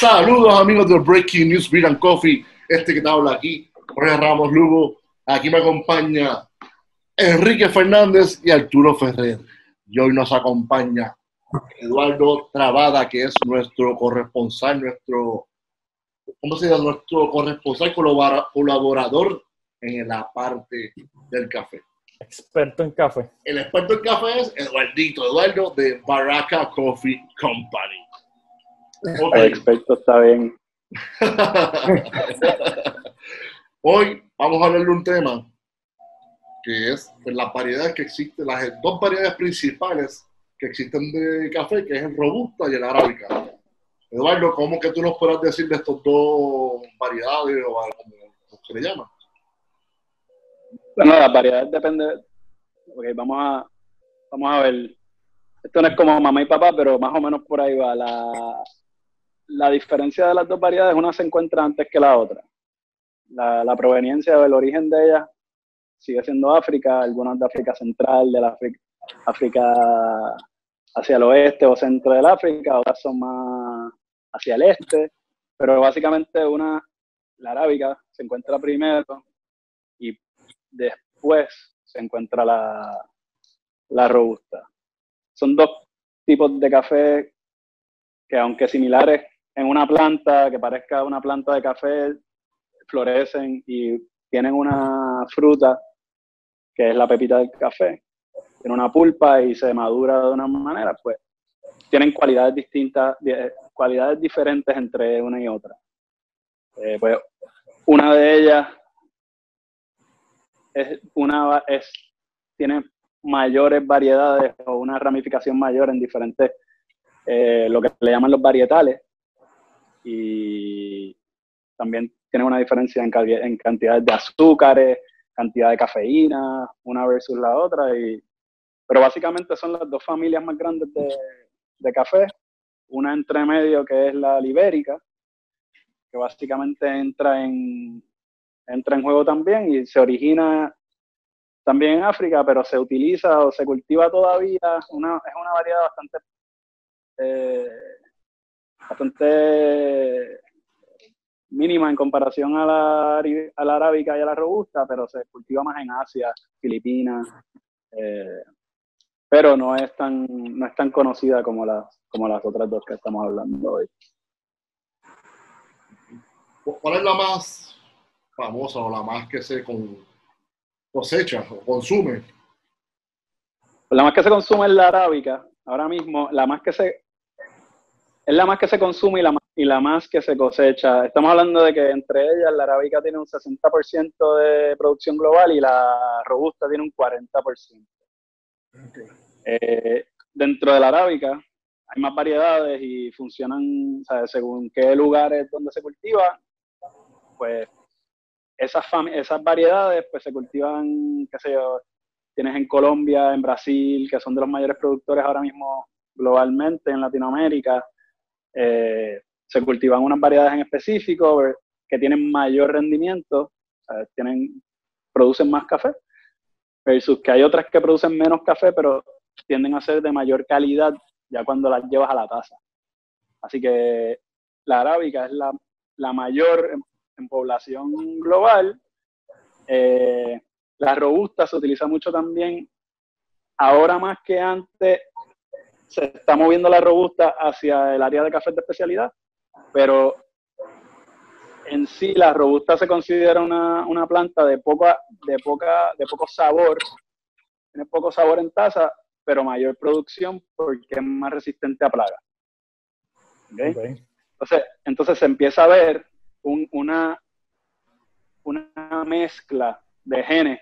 Saludos amigos de Breaking News Beer and Coffee. Este que te habla aquí, Jorge Ramos Lugo. Aquí me acompaña Enrique Fernández y Arturo Ferrer. Y hoy nos acompaña Eduardo Trabada, que es nuestro corresponsal, nuestro, ¿cómo se llama? Nuestro corresponsal colaborador en la parte del café. Experto en café. El experto en café es Eduardito, Eduardo de Baraka Coffee Company. El experto está bien. Hoy vamos a hablar de un tema que es las variedades que existen, las dos variedades principales que existen de café, que es el robusta y el arábica. Eduardo, ¿cómo que tú nos puedas decir de estos dos variedades o como se le llama? Bueno, las variedades depende. Ok, vamos a, vamos a ver. Esto no es como mamá y papá, pero más o menos por ahí va. La, la diferencia de las dos variedades, una se encuentra antes que la otra. La, la proveniencia o el origen de ellas sigue siendo África, algunas de África Central, de la África, África hacia el oeste o centro del África, otras son más hacia el este, pero básicamente una, la arábica, se encuentra primero y después se encuentra la, la robusta. Son dos tipos de café que aunque similares en una planta que parezca una planta de café, florecen y tienen una fruta que es la pepita del café. Tiene una pulpa y se madura de una manera, pues tienen cualidades distintas, cualidades diferentes entre una y otra. Eh, pues una de ellas es una es tiene mayores variedades o una ramificación mayor en diferentes eh, lo que le llaman los varietales y también tiene una diferencia en, en cantidades de azúcares, cantidad de cafeína, una versus la otra. Y, pero básicamente son las dos familias más grandes de, de café. Una entre medio que es la libérica, que básicamente entra en, entra en juego también y se origina también en África, pero se utiliza o se cultiva todavía. Una, es una variedad bastante eh, bastante mínima en comparación a la, a la arábica y a la robusta, pero se cultiva más en Asia, Filipinas, eh, pero no es tan no es tan conocida como las como las otras dos que estamos hablando hoy. ¿Cuál es la más famosa o la más que se cosecha o consume? La más que se consume es la arábica. Ahora mismo, la más que se es la más que se consume y la más, y la más que se cosecha. Estamos hablando de que entre ellas la arábica tiene un 60% de producción global y la robusta tiene un 40%. Eh, dentro de la arábica hay más variedades y funcionan según qué lugares donde se cultiva, pues esas, esas variedades pues se cultivan, qué sé yo, tienes en Colombia, en Brasil, que son de los mayores productores ahora mismo globalmente en Latinoamérica, eh, se cultivan unas variedades en específico que tienen mayor rendimiento, tienen, producen más café, versus que hay otras que producen menos café, pero tienden a ser de mayor calidad ya cuando las llevas a la taza. Así que la arábica es la, la mayor en, población global. Eh, la robusta se utiliza mucho también, ahora más que antes, se está moviendo la robusta hacia el área de café de especialidad, pero en sí la robusta se considera una, planta de, poca, de, poca, de poco sabor, tiene poco sabor en taza, pero mayor producción porque es más resistente a plagas. Entonces, entonces se empieza a ver una, una mezcla de genes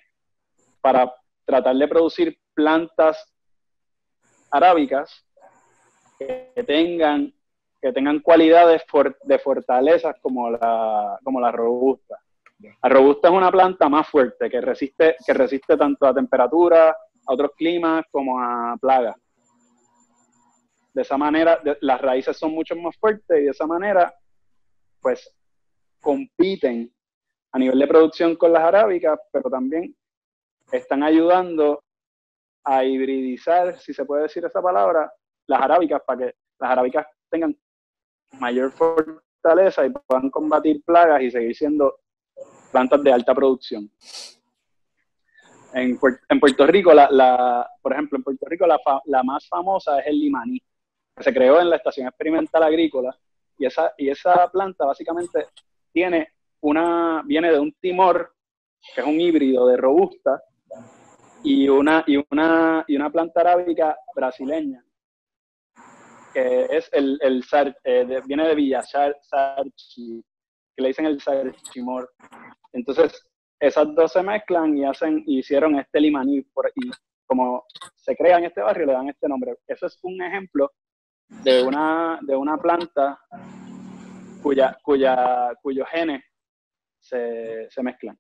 para tratar de producir plantas arábicas que tengan, que tengan cualidades de fortalezas como la, como la robusta. La robusta es una planta más fuerte que resiste, que resiste tanto a temperatura, a otros climas, como a plagas. De esa manera, las raíces son mucho más fuertes y de esa manera, pues, compiten a nivel de producción con las arábicas, pero también están ayudando a hibridizar, si se puede decir esa palabra, las arábicas para que las arábicas tengan mayor fortaleza y puedan combatir plagas y seguir siendo plantas de alta producción. En, Puerto Rico, la, por ejemplo, en Puerto Rico la, la, más famosa es el limaní, que se creó en la Estación Experimental Agrícola y esa, y esa planta básicamente tiene una, viene de un timor, que es un híbrido de robusta, y una, y una, y una planta arábica brasileña, que es el, el eh, viene de Villa Sarchi, que le dicen el Sarchimor. Entonces, esas dos se mezclan y hacen, hicieron este limaní, por, y como se crea en este barrio, le dan este nombre. Eso es un ejemplo de una, de una planta cuya, cuya, cuyos genes se, se mezclan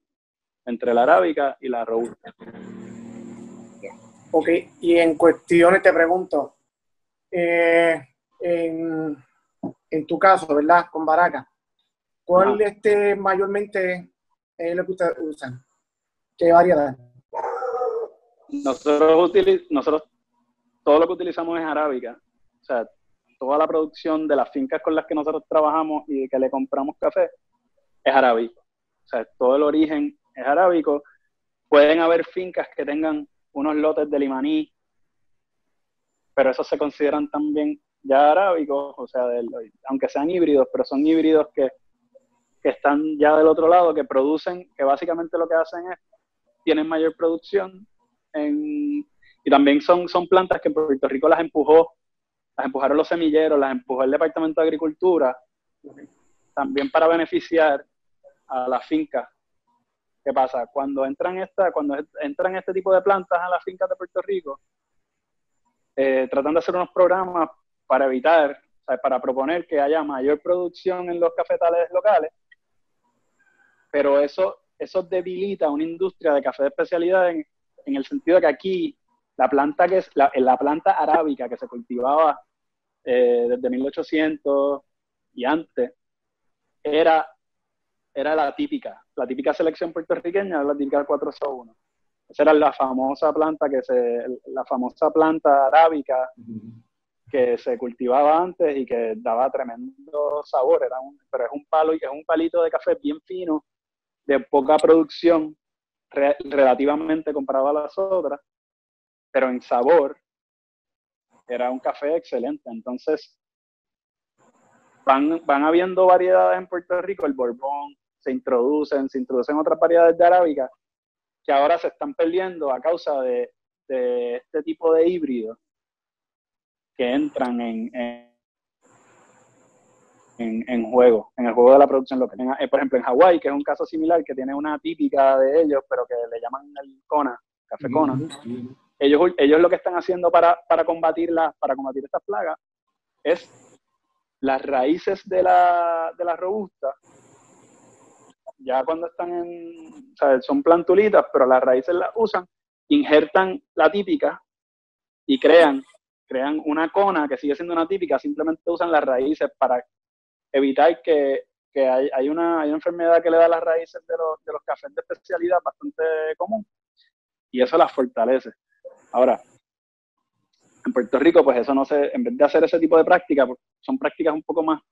entre la arábica y la robusta. Ok, y en cuestiones te pregunto, eh, en, en, tu caso, ¿verdad? Con Baraca, ¿cuál este mayormente es lo que ustedes usan? ¿Qué variedad? Nosotros, nosotros todo lo que utilizamos es arábica. O sea, toda la producción de las fincas con las que nosotros trabajamos y que le compramos café es arábico. O sea, todo el origen es arábico. Pueden haber fincas que tengan unos lotes de limaní, pero esos se consideran también ya arábicos, o sea, aunque sean híbridos, pero son híbridos que, están ya del otro lado, que producen, que básicamente lo que hacen es, tienen mayor producción y también son, son plantas que Puerto Rico las empujó, las empujaron los semilleros, las empujó el Departamento de Agricultura, también para beneficiar a las fincas ¿Qué pasa? Cuando entran, esta, cuando entran este tipo de plantas a las fincas de Puerto Rico, eh, tratan de hacer unos programas para evitar, para proponer que haya mayor producción en los cafetales locales, pero eso, eso debilita una industria de café de especialidad en, el sentido de que aquí la planta que es la planta arábica que se cultivaba eh, desde 1800 y antes era era la típica, la típica selección puertorriqueña, la típica 401. Esa era la famosa planta que se, la famosa planta arábica que se cultivaba antes y que daba tremendo sabor, era un, pero es un palo y es un palito de café bien fino, de poca producción relativamente comparado a las otras, pero en sabor era un café excelente. Entonces, van, van habiendo variedades en Puerto Rico, el Borbón, se introducen, se introducen otras variedades de arábica que ahora se están perdiendo a causa de, este tipo de híbridos que entran en, en, juego, en el juego de la producción local. Eh, por ejemplo, en Hawái, que es un caso similar, que tiene una típica de ellos, pero que le llaman el Kona, café Kona. Ellos, ellos lo que están haciendo para, para, combatirla, para combatir estas plagas es las raíces de la, de la robusta ya cuando están en, o sea, son plantulitas, pero las raíces las usan, injertan la típica y crean, crean una cona que sigue siendo una típica, simplemente usan las raíces para evitar que, que hay, una, hay, una, enfermedad que le da las raíces de los, de los cafés de especialidad bastante común y eso las fortalece. Ahora, en Puerto Rico, pues eso no se, en vez de hacer ese tipo de prácticas, pues son prácticas un poco más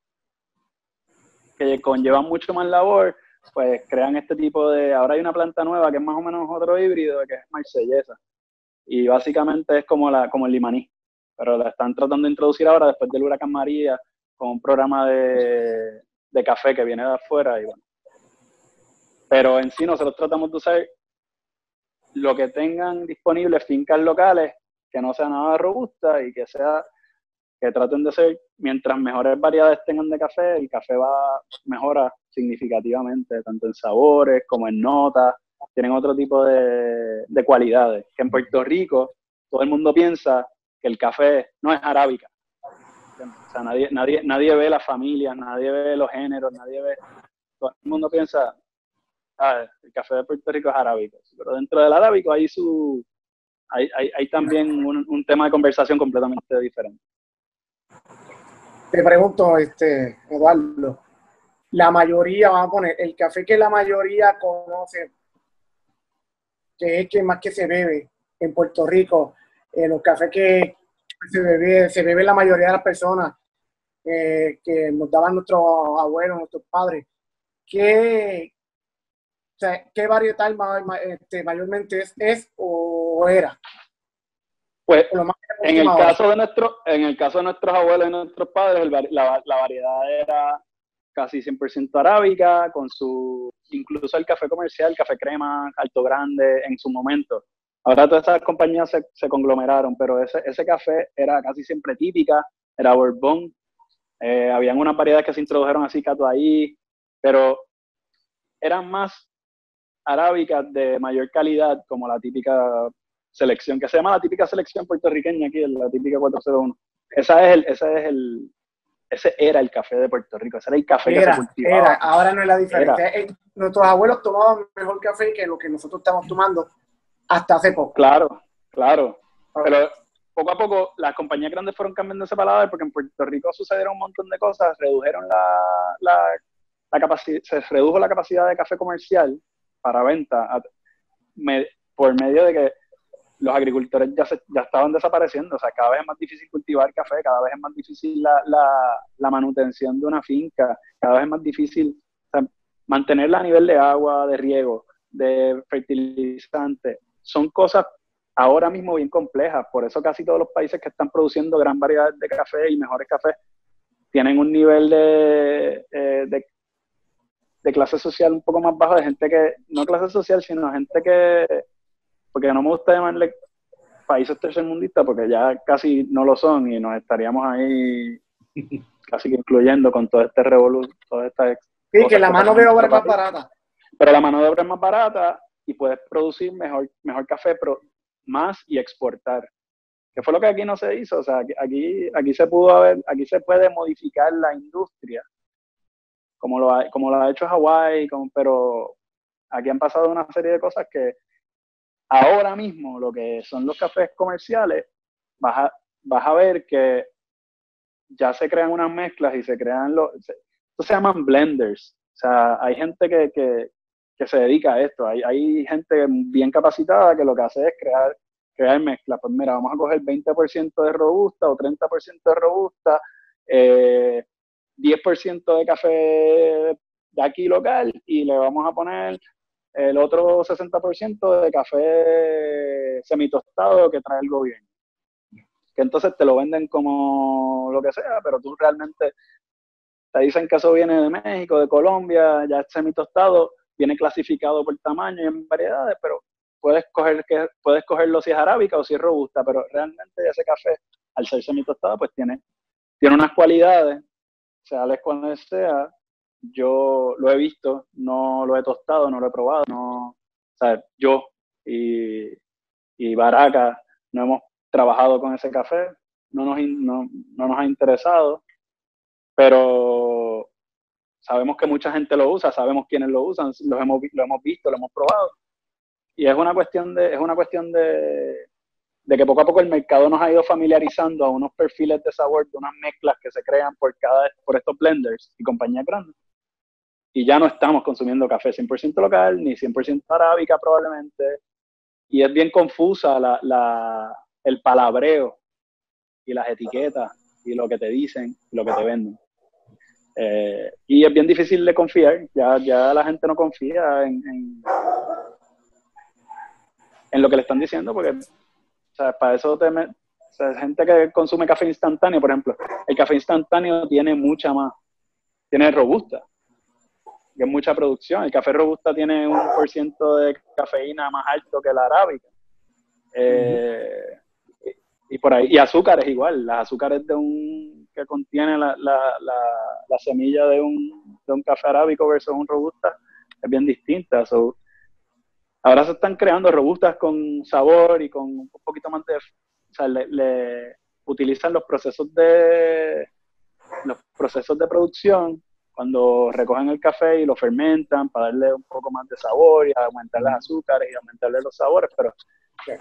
que conllevan mucho más labor pues crean este tipo de... Ahora hay una planta nueva que es más o menos otro híbrido, que es marsellesa. Y básicamente es como, la, como el limaní. Pero la están tratando de introducir ahora después del huracán María con un programa de, de café que viene de afuera. Y bueno. Pero en sí nosotros tratamos de usar lo que tengan disponibles fincas locales que no sea nada robusta y que sea que traten de ser, mientras mejores variedades tengan de café, el café va mejora significativamente, tanto en sabores como en notas, tienen otro tipo de, de cualidades. En Puerto Rico todo el mundo piensa que el café no es arábica. O sea, nadie, nadie, nadie ve las familias, nadie ve los géneros, nadie ve. Todo el mundo piensa, ah, el café de Puerto Rico es arábico. Pero dentro del arábico hay su. Hay, hay, hay también un, un tema de conversación completamente diferente. Te pregunto, este, Eduardo, la mayoría, vamos a poner, el café que la mayoría conoce, que es que más que se bebe en Puerto Rico, eh, los cafés que se bebe, se bebe la mayoría de las personas, eh, que nos daban nuestros abuelos, nuestros padres, ¿qué, o sea, ¿qué varietal este, mayormente es, es o era? Pues en el caso de nuestro, en el caso de nuestros abuelos y nuestros padres, el vari- la, la variedad era casi 100% arábica, con su, incluso el café comercial, café crema, alto grande, en su momento. Ahora todas esas compañías se, conglomeraron, pero ese, ese café era casi siempre típica, era bourbon. Eh, habían unas variedades que se introdujeron así, cato ahí, pero eran más arábicas de mayor calidad, como la típica selección, que se llama la típica selección puertorriqueña aquí, la típica 401. Esa es el, ese es el, ese era el café de Puerto Rico, ese era el café que Era, se cultivaba. era, ahora no es la diferencia. Eh, Nuestros abuelos tomaban mejor café que lo que nosotros estamos tomando hasta hace poco. Claro, claro. Pero poco a poco las compañías grandes fueron cambiando ese paladar porque en Puerto Rico sucedieron un montón de cosas, redujeron la, la, la capacidad, se redujo la capacidad de café comercial para venta a- me- por medio de que los agricultores ya, se, ya estaban desapareciendo, o sea, cada vez es más difícil cultivar café, cada vez es más difícil la, la, la manutención de una finca, cada vez es más difícil o sea, mantenerla a nivel de agua, de riego, de fertilizante. Son cosas ahora mismo bien complejas, por eso casi todos los países que están produciendo gran variedad de café y mejores cafés tienen un nivel de, eh, de, de clase social un poco más bajo, de gente que, no clase social, sino gente que, porque no me gusta llamarle países tercermundistas, porque ya casi no lo son y nos estaríamos ahí casi que incluyendo con todo este revolución, todas estas Sí, que la que mano de obra es más barata. pero la mano de obra es más barata y puedes producir mejor, mejor café, pero más y exportar. Que fue lo que aquí no se hizo, o sea, aquí- aquí, aquí se pudo haber, aquí se puede modificar la industria, como lo ha, como lo ha hecho Hawái, pero aquí han pasado una serie de cosas que ahora mismo lo que son los cafés comerciales, vas a, vas a ver que ya se crean unas mezclas y se crean los, se, esto se llaman blenders, o sea, hay gente que, que, que se dedica a esto. Hay, hay gente bien capacitada que lo que hace es crear, crear mezclas. Pues mira, vamos a coger 20% de robusta o 30% de robusta, eh, 10% de café de aquí local y le vamos a poner el otro 60% de café semitostado que trae el gobierno. Que entonces te lo venden como lo que sea, pero tú realmente te dicen que eso viene de México, de Colombia, ya es semitostado, viene clasificado por tamaño y en variedades, pero puedes coger que puedes cogerlo si es arábica o si es robusta, pero realmente ese café, al ser semitostado, pues tiene, tiene unas cualidades, sea cual sea, yo lo he visto, no lo he tostado, no lo he probado, no, o sea, yo y, y Baraka no hemos trabajado con ese café, no nos, no, no nos ha interesado, pero sabemos que mucha gente lo usa, sabemos quiénes lo usan, los hemos, lo hemos visto, lo hemos probado. Y es una cuestión de, es una cuestión de, de que poco a poco el mercado nos ha ido familiarizando a unos perfiles de sabor, de unas mezclas que se crean por cada, por estos blenders y compañías grandes. Y ya no estamos consumiendo café 100% local, ni 100% arábica probablemente. Y es bien confusa la, la, el palabreo y las etiquetas y lo que te dicen y lo que te venden. Eh, y es bien difícil de confiar, ya, ya la gente no confía en, en, en lo que le están diciendo, porque o sea, para eso te o sea, gente que consume café instantáneo, por ejemplo, el café instantáneo tiene mucha más, tiene robusta, que es mucha producción. El café robusta tiene un por ciento de cafeína más alto que la arábica. Eh, y, por ahí, y azúcares igual, las azúcares de un que contiene la, la, la, la semilla de un, de un café arábico versus un robusta es bien distinta. So, ahora se están creando robustas con sabor y con un poquito más de, o sea, le utilizan los procesos de los procesos de producción cuando recogen el café y lo fermentan para darle un poco más de sabor y aumentar las azúcares y aumentarle los sabores, pero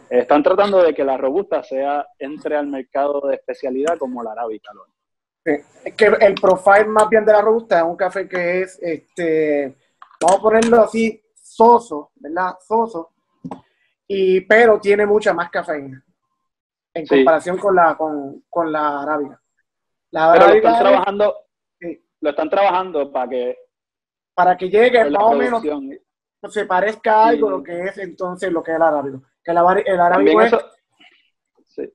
están tratando de que la robusta sea entre al mercado de especialidad como la arábica. Sí. Es que el profile más bien de la robusta es un café que es, este, vamos a ponerlo así, soso, ¿verdad? Soso, y, pero tiene mucha más cafeína en Sí. comparación con la, con, con la arábica. La Pero lo están es- trabajando, lo están trabajando para que para que llegue más o menos se parezca a algo Sí. lo que es entonces lo que es el arábigo. Que el, el arábigo es, eso, sí.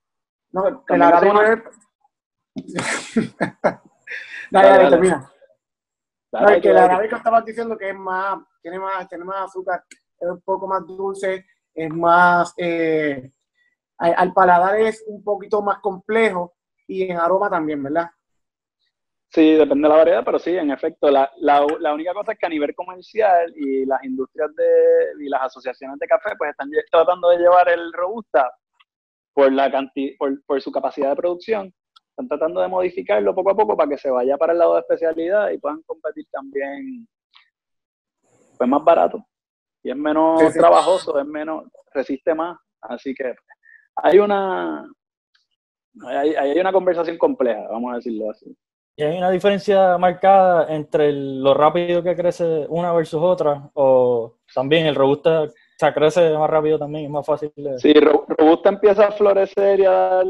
no, que el arábigo es. dale, Dale, termina. Dale, No, que el arábico estabas diciendo que es más, tiene más, tiene más azúcar, es un poco más dulce, es más, eh, al paladar es un poquito más complejo y en aroma también, ¿verdad? Sí, depende de la variedad, pero sí, en efecto, la, la, la única cosa es que a nivel comercial y las industrias de, y las asociaciones de café pues están tratando de llevar el robusta por, la canti- por, por su capacidad de producción, están tratando de modificarlo poco a poco para que se vaya para el lado de especialidad y puedan competir también pues más barato y es menos Sí, sí. trabajoso, es menos, resiste más, así que hay una hay, hay una conversación compleja, vamos a decirlo así. ¿Y hay una diferencia marcada entre el- lo rápido que crece una versus otra? ¿O también el robusta o sea, crece más rápido también, es más fácil de... Sí, Ro- Robusta empieza a florecer y a dar,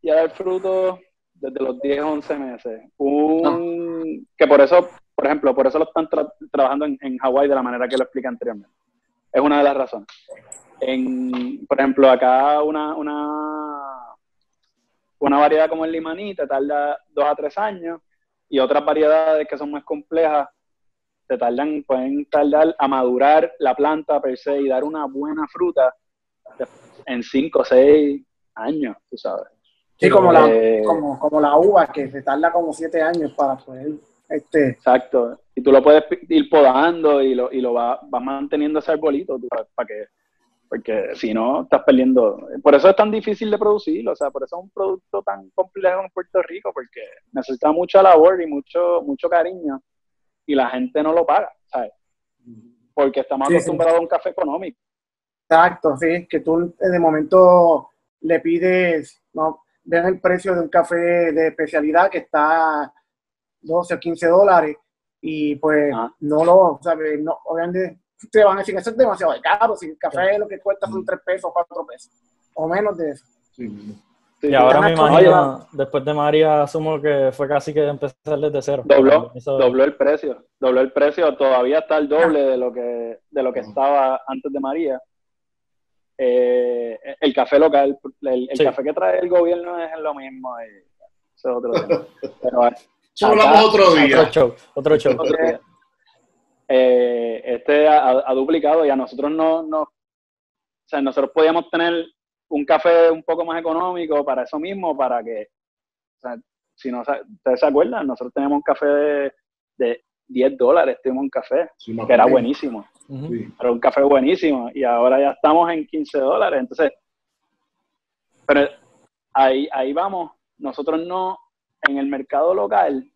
y a dar frutos desde los 10, 11 meses. Un, Que por eso, por ejemplo, por eso lo están tra- trabajando en, en Hawái de la manera que lo expliqué anteriormente. Es una de las razones. En, por ejemplo, acá una, una, una variedad como el limaní te tarda dos a tres años y otras variedades que son más complejas te tardan, pueden tardar a madurar la planta per se y dar una buena fruta en cinco o seis años, tú sabes. Sí, como, la, Eh, como, como la uva, que se tarda como siete años para poder, este, Exacto. Y tú lo puedes ir podando y lo, y lo vas, vas manteniendo ese arbolito tú sabes, para que, porque si no, estás perdiendo. Por eso es tan difícil de producir, o sea, por eso es un producto tan complejo en Puerto Rico, porque necesita mucha labor y mucho, mucho cariño y la gente no lo paga, ¿sabes? Porque estamos Sí, sí. acostumbrados a un café económico. Exacto, sí, que tú eh, de momento le pides, no, ven el precio de un café de especialidad que está 12 o 15 dólares y pues Ah. no lo, ¿sabes? No, obviamente te van a decir, eso es demasiado caro, si el café lo que cuesta son 3 pesos, 4 pesos, o menos de eso. Sí. Sí, Y ahora me imagino, después de María, asumo que fue casi que empezar desde cero. Dobló, dobló el precio, dobló el precio, todavía está el doble de lo que, de lo que estaba antes de María. Eh, el café local, el, el Sí. café que trae el gobierno es lo mismo, y eso es otro tema. Pero, Acá- otro Otro día. show, otro show. eh, eh, este ha, ha duplicado y a nosotros no, no, o sea, nosotros podíamos tener un café un poco más económico para eso mismo, para que, o sea, si no, ustedes se acuerdan, nosotros teníamos un café de, de 10 dólares, tuvimos un café Sí, que era buenísimo. Sí. era un café buenísimo y ahora ya estamos en 15 dólares, entonces, pero ahí, ahí vamos, nosotros no, en el mercado local,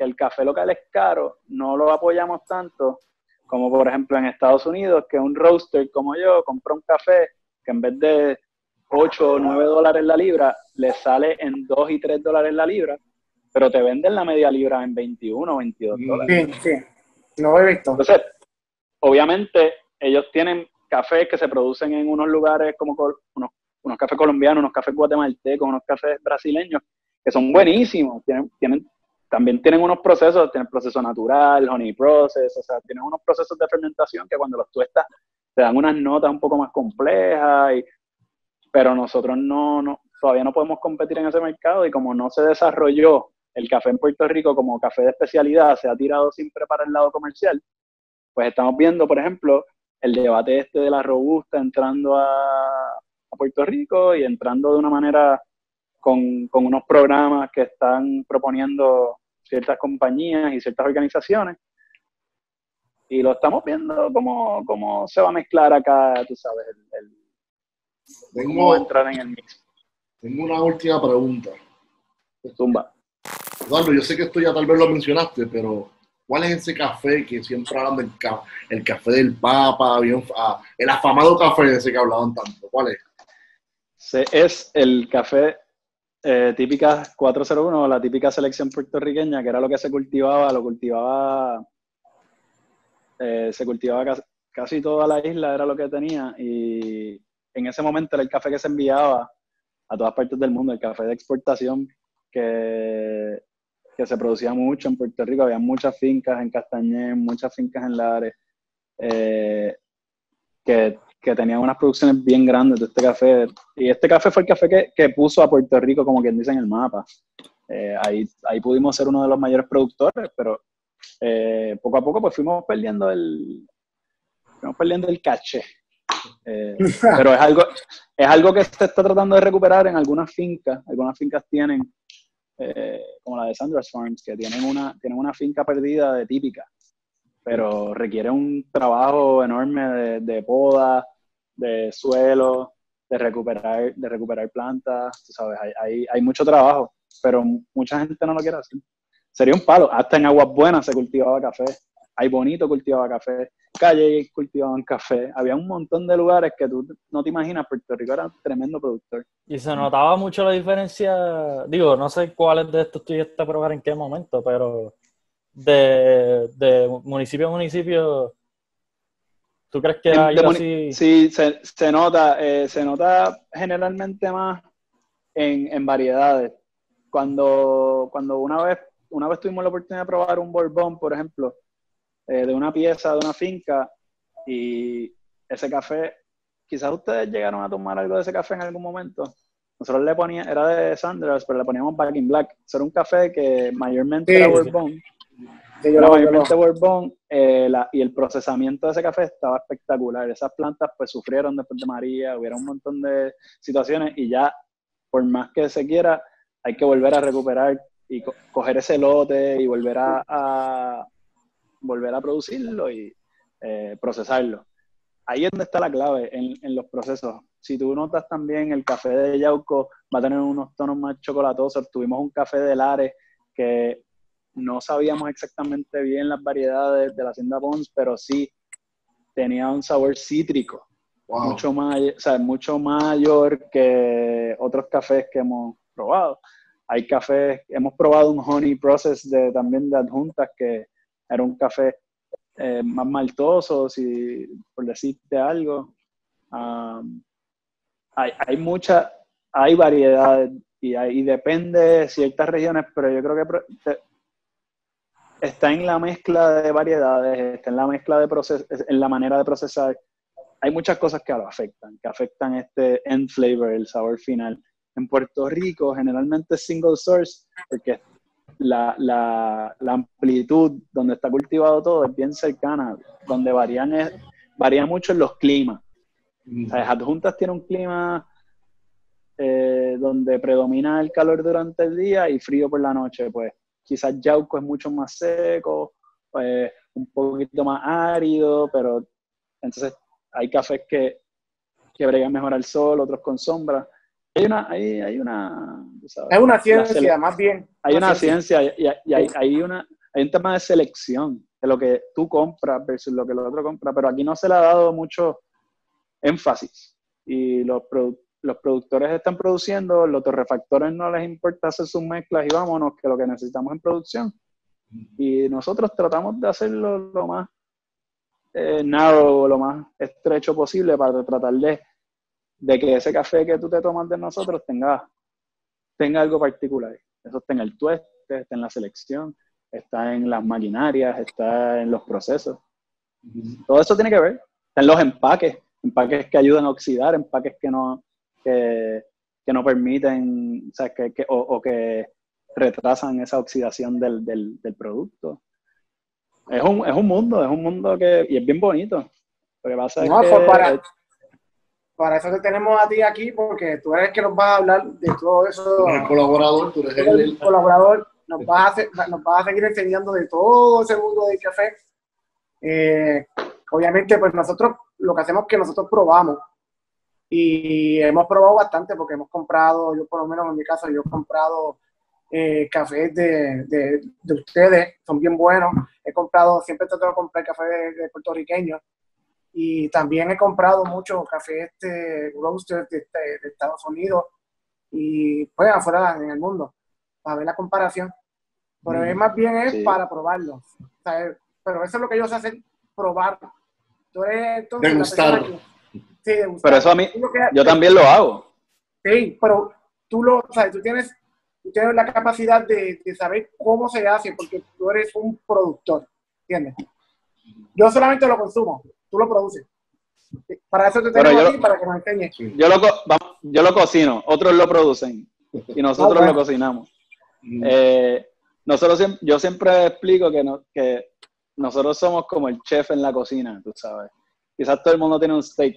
que el café local es caro, no lo apoyamos tanto como por ejemplo en Estados Unidos, que un roaster como yo compra un café que en vez de 8 o 9 dólares la libra, le sale en 2 y 3 dólares la libra, pero te venden la media libra en 21 o 22 Mm. dólares. Sí, sí, lo he visto. Entonces, obviamente, ellos tienen cafés que se producen en unos lugares como col- unos, unos cafés colombianos, unos cafés guatemaltecos, unos cafés brasileños, que son buenísimos. Tienen, tienen, también tienen unos procesos, tienen proceso natural, honey process, o sea, tienen unos procesos de fermentación que cuando los tuestas te dan unas notas un poco más complejas, y, pero nosotros no, no, todavía no podemos competir en ese mercado y como no se desarrolló el café en Puerto Rico como café de especialidad, se ha tirado siempre para el lado comercial, pues estamos viendo, por ejemplo, el debate este de la robusta entrando a, a Puerto Rico y entrando de una manera con, con unos programas que están proponiendo ciertas compañías y ciertas organizaciones. Y lo estamos viendo cómo, cómo se va a mezclar acá, tú sabes, el, el- cómo va a Tengo, entrar en el mix. tengo una última pregunta. Zumba. Eduardo, yo sé que esto ya tal vez lo mencionaste, pero ¿cuál es ese café que siempre hablan del ca- el café del Papa, bien, ah, el afamado café de ese que hablaban tanto? ¿Cuál es? Se- es el café eh, típica 401, la típica selección puertorriqueña, que era lo que se cultivaba, lo cultivaba, eh, se cultivaba casi, casi toda la isla, era lo que tenía, y en ese momento era el café que se enviaba a todas partes del mundo, el café de exportación, que que se producía mucho en Puerto Rico, había muchas fincas en Castañé, muchas fincas en Lares, eh, que, que, tenían unas producciones bien grandes de este café. Y este café fue el café que, que puso a Puerto Rico, como quien dice en el mapa. Eh, ahí, ahí pudimos ser uno de los mayores productores, pero eh, poco a poco pues fuimos perdiendo el, fuimos perdiendo el caché. pero es algo, es algo que se está tratando de recuperar en algunas fincas. Algunas fincas tienen eh, como la de Sandra's Farms, que tienen una, tienen una finca perdida de típica, pero requiere un trabajo enorme de, poda, de suelo, de recuperar, de recuperar plantas, sabes, hay, hay, mucho trabajo, pero mucha gente no lo quiere hacer. Sería un palo, hasta en Aguas Buenas se cultivaba café, hay Bonito cultivaba café, Calle cultivaban café, había un montón de lugares que tú no te imaginas, Puerto Rico era un tremendo productor. Y se notaba mucho la diferencia, digo, no sé cuáles de estos tú a probar en qué momento, pero de, municipio a municipio, ¿tú crees que hay así? Sí, se, nota, eh, se nota generalmente más en, en variedades. Cuando, cuando una vez una vez tuvimos la oportunidad de probar un Bourbon, por ejemplo, eh, de una pieza, de una finca, y ese café, quizás ustedes llegaron a tomar algo de ese café en algún momento. Nosotros le poníamos, era de Sanders, pero le poníamos Back in Black. Eso era un café que mayormente era bourbon. Era mayormente bourbon eh, y el procesamiento de ese café estaba espectacular. Esas plantas pues sufrieron después de María, hubiera un montón de situaciones y ya, por más que se quiera, hay que volver a recuperar y coger ese lote y volver a, volver a producirlo y eh, procesarlo. Ahí es donde está la clave en, los procesos. Si tú notas también el café de Yauco va a tener unos tonos más chocolatosos. Tuvimos un café de Lares que no sabíamos exactamente bien las variedades de la hacienda Pons, pero sí tenía un sabor cítrico, mucho, mucho mayor que otros cafés que hemos probado. Hay cafés, hemos probado un honey process de, también de adjuntas que era un café eh, más maltoso, si, por decirte algo. hay, hay mucha, hay variedades y, hay, depende de ciertas regiones, pero yo creo que está en la mezcla de variedades, está en la mezcla de proces en la manera de procesar. Hay muchas cosas que lo afectan, que afectan este end flavor, el sabor final. En Puerto Rico generalmente es single source porque la, la, la, amplitud donde está cultivado todo es bien cercana, donde varían, es, varía mucho en los climas. adjuntas tiene un clima eh, donde predomina el calor durante el día y frío por la noche, pues quizás Yauco es mucho más seco, pues, un poquito más árido, pero entonces hay cafés que, que bregan mejor al sol, otros con sombra hay una, hay, hay una, es una ciencia, más bien. Hay una, ciencia, y, hay, hay, una, hay un tema de selección de lo que tú compras versus lo que el otro compra, pero aquí no se le ha dado mucho énfasis. Y los, los productores están produciendo, los torrefactores no les importa hacer sus mezclas y vámonos, que lo que necesitamos en producción. Y nosotros tratamos de hacerlo lo más eh, narrow, lo más estrecho posible para tratar de de que ese café que tú te tomas de nosotros tenga, tenga algo particular. Eso está en el tueste, está en la selección, está en las maquinarias, está en los procesos. Todo eso tiene que ver. Está en los empaques, empaques que ayudan a oxidar, empaques que no, que, no permiten, o, sea, que, o, que retrasan esa oxidación del, del, producto. Es un, es un, mundo, es un mundo que, y es bien bonito. Lo que pasa es que, para eso te tenemos a ti aquí, porque tú eres el que nos va a hablar de todo eso. el colaborador, tú eres el, colaborador. Nos vas, a, nos a seguir enseñando de todo ese mundo del café. Eh, obviamente, pues nosotros lo que hacemos es que nosotros probamos. Y hemos probado bastante porque hemos comprado, yo por lo menos en mi caso, yo he comprado eh, cafés de, de, de, ustedes, son bien buenos. He comprado, siempre trato de comprar café de, de puertorriqueños y también he comprado mucho café este roaster de, de, Estados Unidos y pues afuera en el mundo para ver la comparación. Pero es más bien es para probarlo. pero eso es lo que ellos hacen, probar. Tú eres. Sí, Pero eso a mí, yo también lo hago. Sí, pero tú lo, sabes, tú tienes, tú tienes la capacidad de, de saber cómo se hace, porque tú eres un productor, ¿entiendes? Yo solamente lo consumo, tú lo produces. Para eso te tengo aquí, lo- para que nos enseñes. Yo lo, co- vamos, yo lo cocino, otros lo producen y nosotros Ah, bueno. lo cocinamos. Mm. Eh, nosotros yo siempre explico que, no- que nosotros somos como el chef en la cocina, tú sabes. Quizás todo el mundo tiene un steak,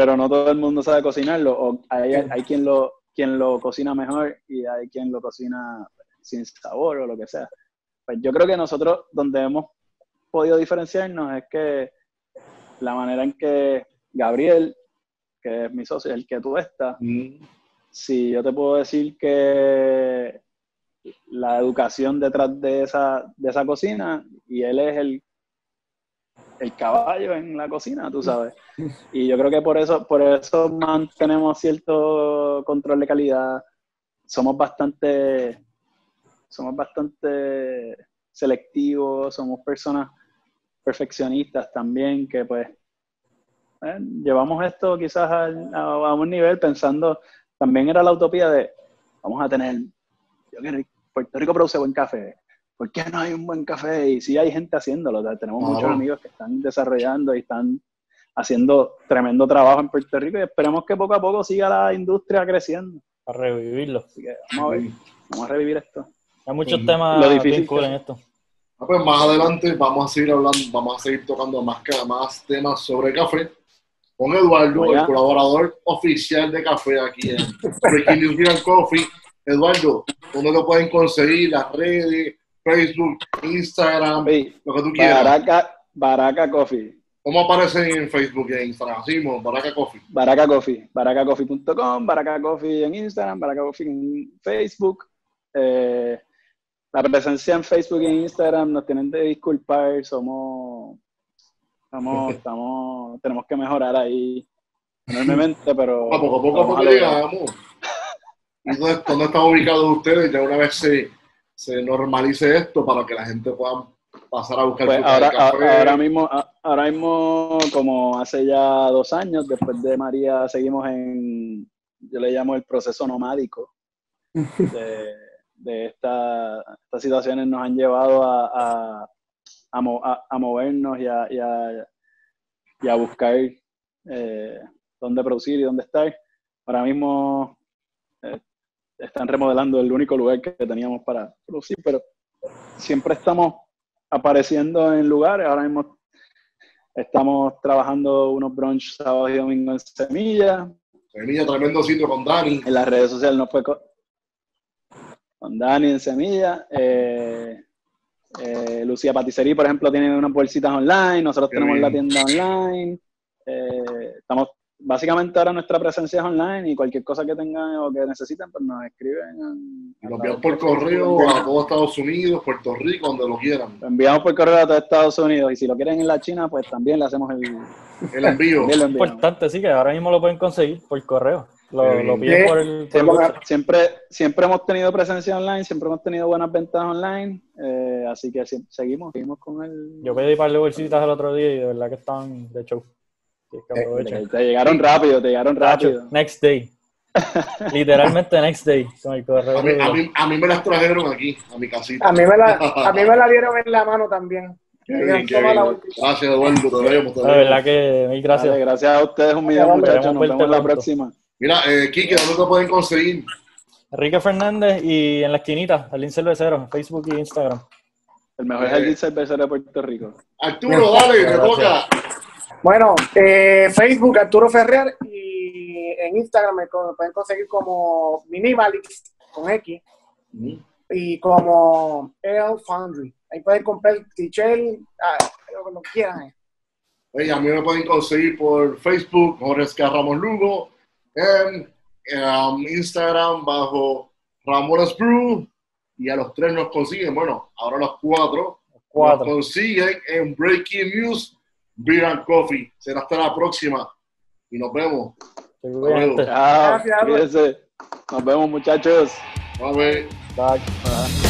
pero no todo el mundo sabe cocinarlo. O hay, hay quien, lo, quien lo cocina mejor y hay quien lo cocina sin sabor o lo que sea. Pues yo creo que nosotros, donde hemos podido diferenciarnos, es que la manera en que Gabriel, que es mi socio, el que tú estás, Mm. si yo te puedo decir que la educación detrás de esa, de esa cocina y él es el, el caballo en la cocina, tú sabes. Y yo creo que por eso, por eso mantenemos cierto control de calidad. Somos bastante, somos bastante selectivos, somos personas perfeccionistas también, que pues eh, llevamos esto quizás a, a un nivel pensando, también era la utopía de, vamos a tener, yo quiero, Puerto Rico produce buen café, ¿por qué no hay un buen café? Y sí hay gente haciéndolo, o sea, tenemos Claro. muchos amigos que están desarrollando y están haciendo tremendo trabajo en Puerto Rico y esperemos que poco a poco siga la industria creciendo. A revivirlo. Así que vamos a ver, vamos a revivir esto. Hay muchos Lo temas difícil bien cool que- en esto. Ah, pues más adelante vamos a seguir hablando, vamos a seguir tocando más, más temas sobre café con Eduardo, el colaborador oficial de café aquí en Breaking Coffee. Eduardo, ¿dónde lo pueden conseguir? Las redes, Facebook, Instagram, lo que tú quieras. Baraca, Baraca Coffee. ¿Cómo aparecen en Facebook y en Instagram? Así mismo, Baraka Coffee. Baraka Coffee, baracacoffee.com, Baraka Coffee en Instagram, Baraka Coffee en Facebook. Eh, la presencia en Facebook y en Instagram nos tienen de disculpar, somos, estamos, estamos, tenemos que mejorar ahí enormemente, pero A poco a poco, a poco a llegamos. ¿Y dónde, dónde están ubicados ustedes? Ya una vez se, se normalice esto para que la gente pueda pasar a buscar Pues su ahora, café. a- ahora mismo, ahora mismo, como hace ya dos años, después de María, seguimos en, yo le llamo el proceso nomádico. De, de esta- estas situaciones nos han llevado a, a, a mo- a- movernos y a, y a- y a buscar eh, dónde producir y dónde estar. Ahora mismo están remodelando el único lugar que teníamos para producir, pero siempre estamos apareciendo en lugares. Ahora mismo estamos trabajando unos brunch sábados y domingos en Semilla. Semilla, tremendo sitio con Dani. En las redes sociales nos fue con, con Dani en Semilla. Eh, eh, Lucía Paticería, por ejemplo, tiene unas bolsitas online. Nosotros Qué tenemos bien. la tienda online. Eh, estamos básicamente ahora nuestra presencia es online y cualquier cosa que tengan o que necesiten, pues nos escriben. lo enviamos por correo a todo Estados Unidos, Puerto Rico, donde lo quieran. Lo enviamos por correo a todo Estados Unidos y si lo quieren en la China, pues también le hacemos el, El envío. enviamos. Importante, sí, que ahora mismo lo pueden conseguir por correo. Lo, lo piden por el, por el Siempre, siempre, hemos tenido presencia online, siempre hemos tenido buenas ventas online, eh, así que seguimos, seguimos con el... Yo pedí par de bolsitas el otro día y de verdad que estaban de show. Eh. Te llegaron rápido, te llegaron rápido. Next day. Literalmente next day. Con el correo. A mí, a, mí, a mí me las trajeron aquí, a mi casita. A mí me la, a mí me la dieron en la mano también. Bien, la. Gracias, Eduardo. Te vemos, te La verdad que mil gracias. Gracias a ustedes un millón, muchachos. Nos vemos la pronto. próxima. Mira, eh, Kike, ¿dónde te pueden conseguir? Enrique Fernández y en la esquinita, Alín Cervecero, en Facebook y Instagram. El mejor Eh. jardín cervecero de Puerto Rico. Arturo, dale, te Gracias. toca. Bueno, eh, Facebook Arturo Ferrer y en Instagram me pueden conseguir como Minimalist con X y como El Foundry. Ahí pueden comprar t-shirt, ah, lo que lo quieran. eh. Oye, a mí me pueden conseguir por Facebook, Jorge Ramos Lugo, en, um, Instagram bajo Ramones Brew, y a los tres nos consiguen, bueno, ahora los cuatro, nos Cuatro. consiguen en Breaking News Beer and Coffee. Será hasta la próxima y nos vemos. Gracias. Nos vemos, muchachos. A ver. Bye. Bye.